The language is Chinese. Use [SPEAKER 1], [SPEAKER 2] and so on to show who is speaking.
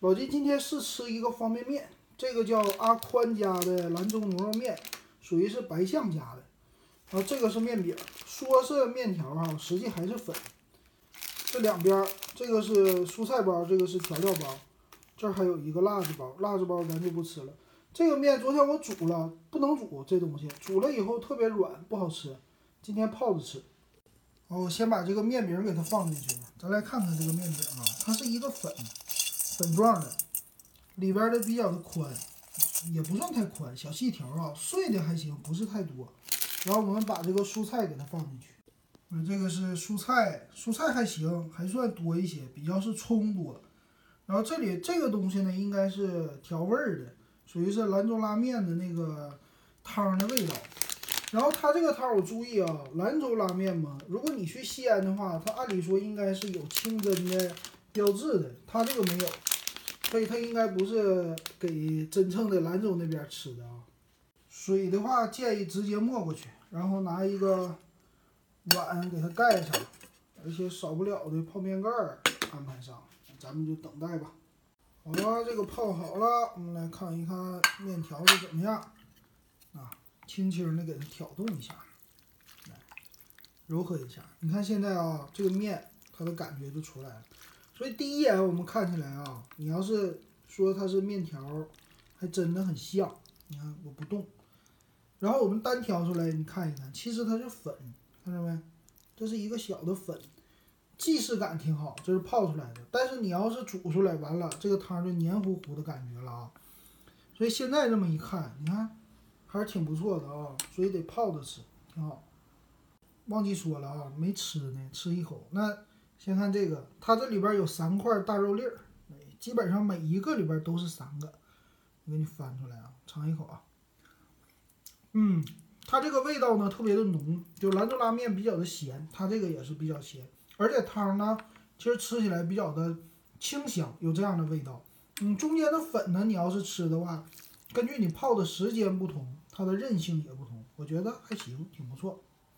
[SPEAKER 1] 老金今天试吃一个方便面，这个叫阿宽家的兰州牛肉面，属于是白象家的。然后这个是面饼，说是面条哈，实际还是粉。这两边，这个是蔬菜包，这个是调料包，这儿还有一个辣子包，辣子包咱就不吃了。这个面昨天我煮了，不能煮这东西，煮了以后特别软，不好吃。今天泡着吃。我先把这个面饼给它放进去，咱来看看这个面饼啊，它是一个粉粉状的，里边的比较的宽，也不算太宽，小细条啊，碎的还行，不是太多。然后我们把这个蔬菜给它放进去，嗯，这个是蔬菜，蔬菜还行，还算多一些，比较是葱多。然后这里这个东西呢，应该是调味儿的，属于是兰州拉面的那个汤的味道。然后它这个汤我注意啊，兰州拉面嘛，如果你去西安的话，它按理说应该是有清真的标志的，它这个没有，所以它应该不是给真正的兰州那边吃的啊。水的话建议直接没过去，然后拿一个碗给它盖上，而且少不了的泡面盖儿安排上，咱们就等待吧。好了，这个泡好了，我们来看一看面条是怎么样啊。轻轻的给它挑动一下，来柔和一下。你看现在啊，这个面它的感觉就出来了。所以第一眼我们看起来啊，你要是说它是面条，还真的很像。你看我不动，然后我们单挑出来，你看一看，其实它是粉，看到没？这是一个小的粉，即视感挺好，这是泡出来的。但是你要是煮出来，完了这个汤就黏糊糊的感觉了啊。所以现在这么一看，你看。还是挺不错的啊，所以得泡着吃，挺好。忘记说了啊，没吃呢，吃一口。那先看这个，它这里边有三块大肉粒儿，基本上每一个里边都是三个。我给你翻出来啊，尝一口啊。嗯，它这个味道呢特别的浓，就兰州拉面比较的咸，它这个也是比较咸，而且汤呢其实吃起来比较的清香，有这样的味道。嗯，中间的粉呢，你要是吃的话。根据你泡的时间不同，它的韧性也不同，我觉得还行，挺不错。